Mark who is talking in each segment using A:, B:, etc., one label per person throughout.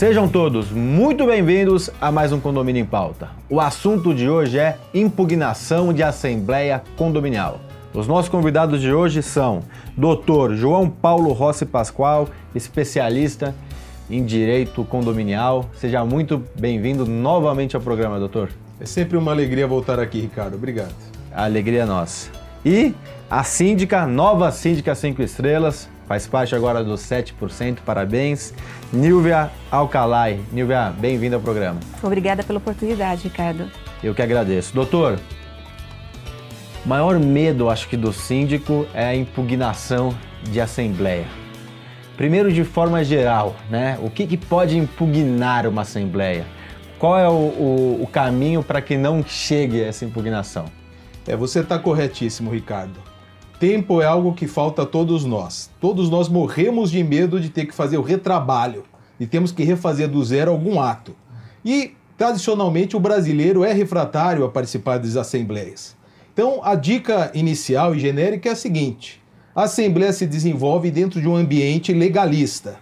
A: Sejam todos muito bem-vindos a mais um Condomínio em Pauta. O assunto de hoje é impugnação de assembleia condominial. Os nossos convidados de hoje são Dr. João Paulo Rossi Pascoal, especialista em direito condominial. Seja muito bem-vindo novamente ao programa, doutor.
B: É sempre uma alegria voltar aqui, Ricardo. Obrigado.
A: A alegria é nossa. E a síndica, nova síndica 5 estrelas, faz parte agora dos 7%, parabéns. Nilvia Alcalai. Nilvia, bem-vinda ao programa.
C: Obrigada pela oportunidade, Ricardo.
A: Eu que agradeço. Doutor, maior medo, acho que, do síndico é a impugnação de assembleia. Primeiro, de forma geral, né? O que, que pode impugnar uma assembleia? Qual é o, o, o caminho para que não chegue essa impugnação?
B: É, você está corretíssimo, Ricardo. Tempo é algo que falta a todos nós. Todos nós morremos de medo de ter que fazer o retrabalho, e temos que refazer do zero algum ato. E, tradicionalmente, o brasileiro é refratário a participar das assembleias. Então, a dica inicial e genérica é a seguinte: a assembleia se desenvolve dentro de um ambiente legalista.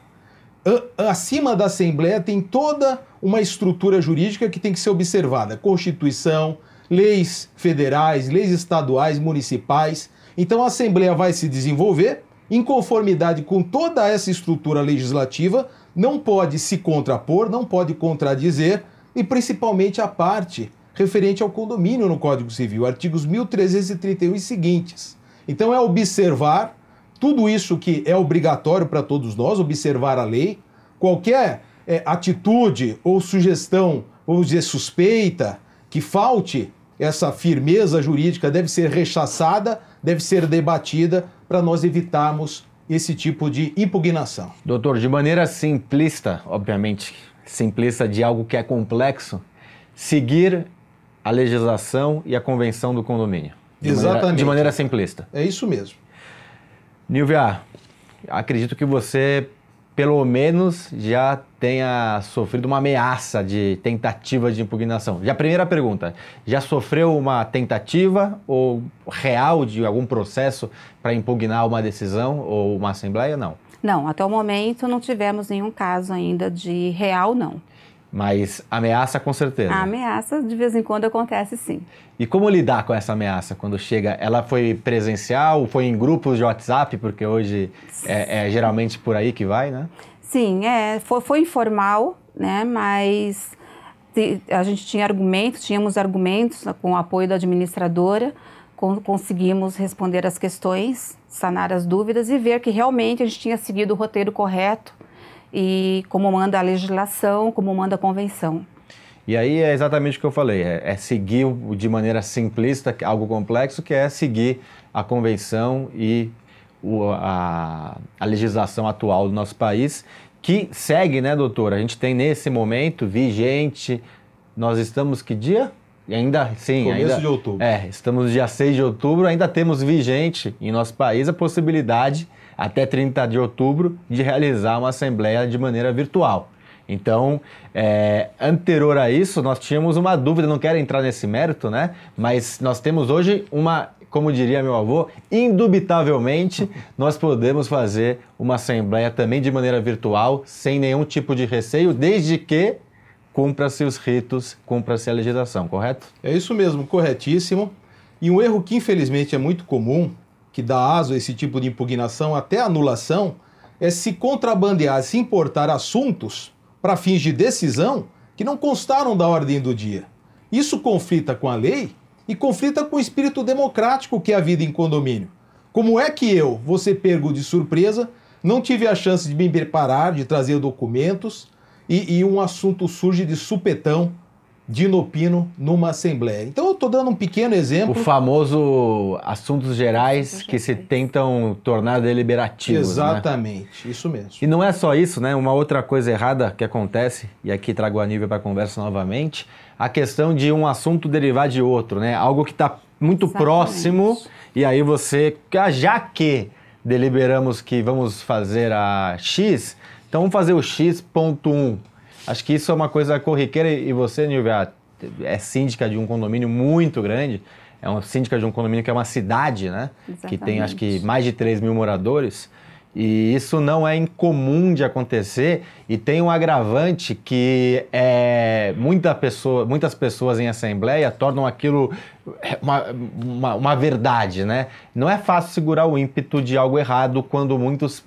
B: Acima da assembleia tem toda uma estrutura jurídica que tem que ser observada: Constituição, leis federais, leis estaduais, municipais. Então a Assembleia vai se desenvolver em conformidade com toda essa estrutura legislativa, não pode se contrapor, não pode contradizer, e principalmente a parte referente ao condomínio no Código Civil, artigos 1331 e seguintes. Então é observar tudo isso que é obrigatório para todos nós, observar a lei, qualquer é, atitude ou sugestão, vamos dizer, suspeita, que falte essa firmeza jurídica deve ser rechaçada, deve ser debatida para nós evitarmos esse tipo de impugnação.
A: Doutor, de maneira simplista, obviamente, simplista de algo que é complexo, seguir a legislação e a convenção do condomínio. De
B: Exatamente.
A: Maneira, de maneira simplista.
B: É isso mesmo.
A: Nilvia, acredito que você pelo menos já tenha sofrido uma ameaça de tentativa de impugnação. Já a primeira pergunta, já sofreu uma tentativa ou real de algum processo para impugnar uma decisão ou uma assembleia? Não.
C: Não, até o momento não tivemos nenhum caso ainda de real, não.
A: Mas ameaça com certeza.
C: A ameaça de vez em quando acontece sim.
A: E como lidar com essa ameaça quando chega? Ela foi presencial, foi em grupos de WhatsApp, porque hoje é, é geralmente por aí que vai, né?
C: Sim, é, foi, foi informal, né? Mas a gente tinha argumentos, tínhamos argumentos com o apoio da administradora, conseguimos responder as questões, sanar as dúvidas e ver que realmente a gente tinha seguido o roteiro correto e como manda a legislação, como manda a convenção.
A: E aí é exatamente o que eu falei, é, é seguir de maneira simplista algo complexo, que é seguir a convenção e o, a, a legislação atual do nosso país, que segue, né, doutora? A gente tem nesse momento vigente, nós estamos que dia? E ainda, sim,
B: Começo
A: ainda,
B: de outubro.
A: É, estamos no dia 6 de outubro, ainda temos vigente em nosso país a possibilidade até 30 de outubro, de realizar uma assembleia de maneira virtual. Então, é, anterior a isso, nós tínhamos uma dúvida, não quero entrar nesse mérito, né? Mas nós temos hoje uma, como diria meu avô, indubitavelmente nós podemos fazer uma assembleia também de maneira virtual, sem nenhum tipo de receio, desde que cumpra-se os ritos, cumpra-se a legislação, correto?
B: É isso mesmo, corretíssimo. E um erro que infelizmente é muito comum que dá aso a esse tipo de impugnação, até anulação, é se contrabandear, se importar assuntos para fins de decisão que não constaram da ordem do dia. Isso conflita com a lei e conflita com o espírito democrático que é a vida em condomínio. Como é que eu, vou ser de surpresa, não tive a chance de me preparar, de trazer documentos e, e um assunto surge de supetão de inopino numa assembleia. Então estou dando um pequeno exemplo.
A: O famoso assuntos gerais que se tentam tornar deliberativos.
B: Né? Exatamente,
A: né?
B: isso mesmo.
A: E não é só isso, né? Uma outra coisa errada que acontece, e aqui trago a nível para a conversa novamente, a questão de um assunto derivar de outro, né? Algo que está muito Exatamente. próximo, e aí você, ah, já que deliberamos que vamos fazer a X, então vamos fazer o X.1 Acho que isso é uma coisa corriqueira e você, Nilvia, é síndica de um condomínio muito grande, é uma síndica de um condomínio que é uma cidade, né? Exatamente. Que tem acho que mais de 3 mil moradores. E isso não é incomum de acontecer e tem um agravante que é, muita pessoa, muitas pessoas em assembleia tornam aquilo uma, uma, uma verdade, né? Não é fácil segurar o ímpeto de algo errado quando muitos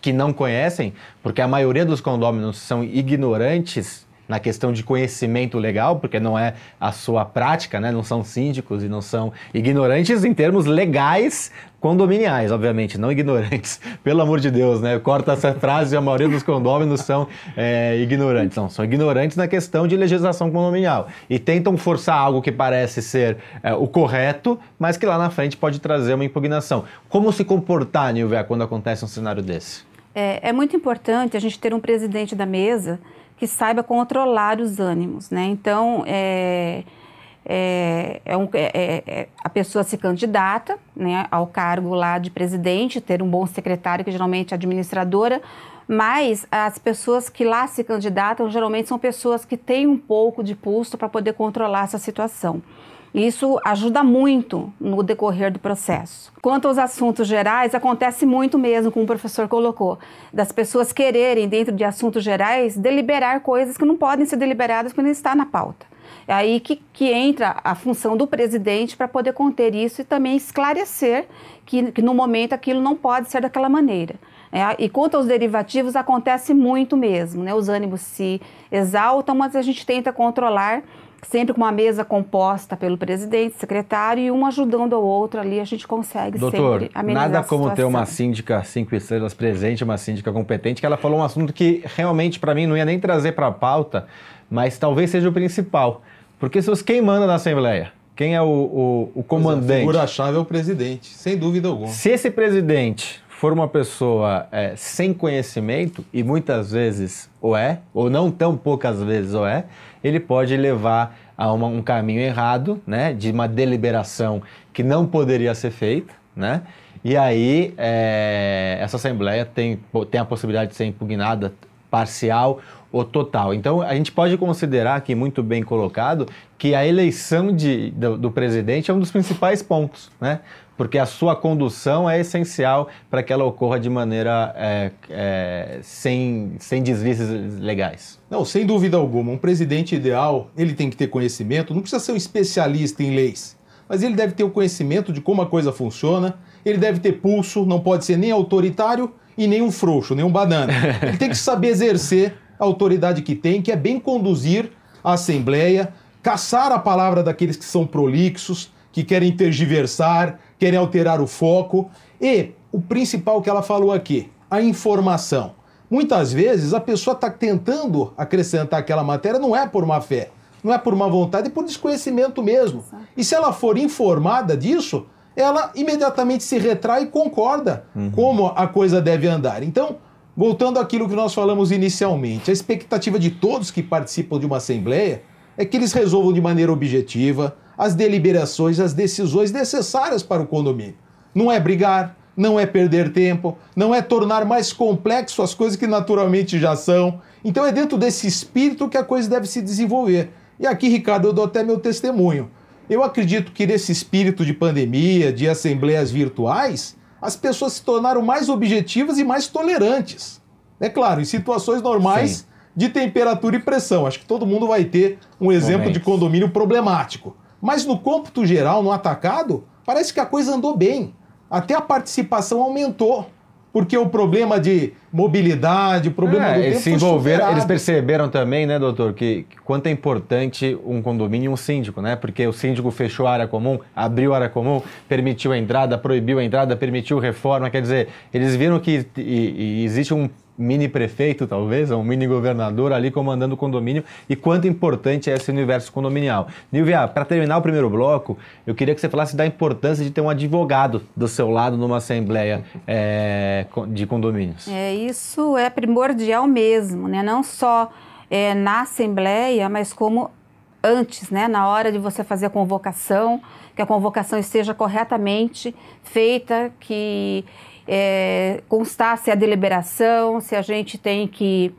A: que não conhecem, porque a maioria dos condôminos são ignorantes na questão de conhecimento legal, porque não é a sua prática, né? não são síndicos e não são ignorantes em termos legais condominiais, obviamente, não ignorantes. Pelo amor de Deus, né? Corta essa frase, a maioria dos condôminos são é, ignorantes. Não, são ignorantes na questão de legislação condominial. E tentam forçar algo que parece ser é, o correto, mas que lá na frente pode trazer uma impugnação. Como se comportar, Nilvia, quando acontece um cenário desse?
C: É, é muito importante a gente ter um presidente da mesa que saiba controlar os ânimos, né? Então, é, é, é, um, é, é, é, a pessoa se candidata né, ao cargo lá de presidente, ter um bom secretário, que geralmente é administradora, mas as pessoas que lá se candidatam geralmente são pessoas que têm um pouco de pulso para poder controlar essa situação. Isso ajuda muito no decorrer do processo. Quanto aos assuntos gerais, acontece muito mesmo, como o professor colocou, das pessoas quererem, dentro de assuntos gerais, deliberar coisas que não podem ser deliberadas quando está na pauta. É aí que, que entra a função do presidente para poder conter isso e também esclarecer que, que no momento aquilo não pode ser daquela maneira. É, e quanto aos derivativos, acontece muito mesmo, né? Os ânimos se exaltam, mas a gente tenta controlar sempre com uma mesa composta pelo presidente, secretário e um ajudando o outro ali, a gente consegue
A: Doutor,
C: sempre
A: amenizar nada como ter uma síndica cinco estrelas presente, uma síndica competente, que ela falou um assunto que realmente para mim não ia nem trazer para a pauta, mas talvez seja o principal. Porque se quem manda na Assembleia? Quem é o, o, o comandante? A
B: figura-chave é o presidente, sem dúvida alguma.
A: Se esse presidente for uma pessoa é, sem conhecimento, e muitas vezes o é, ou não tão poucas vezes o é, ele pode levar a uma, um caminho errado, né, de uma deliberação que não poderia ser feita, né, e aí é, essa Assembleia tem, tem a possibilidade de ser impugnada parcial ou total. Então a gente pode considerar aqui, muito bem colocado, que a eleição de, do, do presidente é um dos principais pontos, né? porque a sua condução é essencial para que ela ocorra de maneira é, é, sem, sem deslizes legais.
B: Não, sem dúvida alguma. Um presidente ideal, ele tem que ter conhecimento, não precisa ser um especialista em leis, mas ele deve ter o conhecimento de como a coisa funciona, ele deve ter pulso, não pode ser nem autoritário e nem um frouxo, nem um banana. Ele tem que saber exercer a autoridade que tem, que é bem conduzir a Assembleia, caçar a palavra daqueles que são prolixos, que querem tergiversar, querem alterar o foco. E o principal que ela falou aqui, a informação. Muitas vezes a pessoa está tentando acrescentar aquela matéria, não é por má fé, não é por má vontade, é por desconhecimento mesmo. E se ela for informada disso, ela imediatamente se retrai e concorda uhum. como a coisa deve andar. Então, voltando àquilo que nós falamos inicialmente, a expectativa de todos que participam de uma assembleia é que eles resolvam de maneira objetiva, as deliberações, as decisões necessárias para o condomínio. Não é brigar, não é perder tempo, não é tornar mais complexo as coisas que naturalmente já são. Então é dentro desse espírito que a coisa deve se desenvolver. E aqui, Ricardo, eu dou até meu testemunho. Eu acredito que nesse espírito de pandemia, de assembleias virtuais, as pessoas se tornaram mais objetivas e mais tolerantes. É claro, em situações normais Sim. de temperatura e pressão. Acho que todo mundo vai ter um exemplo Momentos. de condomínio problemático. Mas no cômputo geral, no atacado, parece que a coisa andou bem. Até a participação aumentou. Porque o problema de mobilidade, o problema é, do
A: eles
B: tempo
A: se envolveram, Eles perceberam também, né, doutor, que, que, quanto é importante um condomínio e um síndico, né? Porque o síndico fechou a área comum, abriu a área comum, permitiu a entrada, proibiu a entrada, permitiu reforma. Quer dizer, eles viram que e, e existe um mini prefeito, talvez, ou um mini governador ali comandando o condomínio e quanto importante é esse universo condominial. Nilvia, para terminar o primeiro bloco, eu queria que você falasse da importância de ter um advogado do seu lado numa assembleia é, de condomínios.
C: É, isso é primordial mesmo, né? não só é, na assembleia, mas como antes, né? na hora de você fazer a convocação, que a convocação esteja corretamente feita, que é, constasse a deliberação, se a gente tem que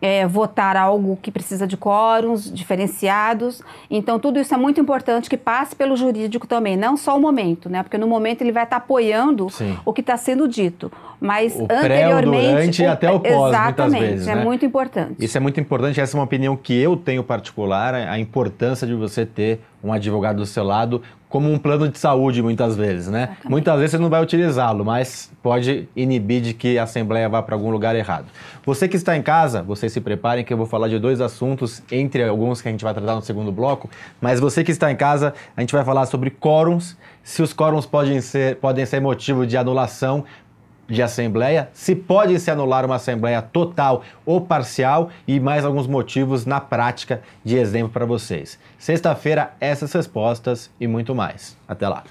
C: é, votar algo que precisa de quórums diferenciados. Então, tudo isso é muito importante que passe pelo jurídico também, não só o momento, né? Porque no momento ele vai estar apoiando
A: Sim.
C: o que está sendo dito. Mas
A: O pré, o
C: anteriormente.
A: durante e até o pós, muitas
C: Exatamente,
A: vezes,
C: é
A: né?
C: muito importante.
A: Isso é muito importante, essa é uma opinião que eu tenho particular, a importância de você ter um advogado do seu lado como um plano de saúde, muitas vezes, né?
C: Exatamente.
A: Muitas vezes você não vai utilizá-lo, mas pode inibir de que a Assembleia vá para algum lugar errado. Você que está em casa, vocês se preparem que eu vou falar de dois assuntos, entre alguns que a gente vai tratar no segundo bloco, mas você que está em casa, a gente vai falar sobre quórums, se os quórums podem ser, podem ser motivo de anulação de assembleia, se pode se anular uma assembleia total ou parcial e mais alguns motivos na prática de exemplo para vocês. Sexta-feira, essas respostas e muito mais. Até lá.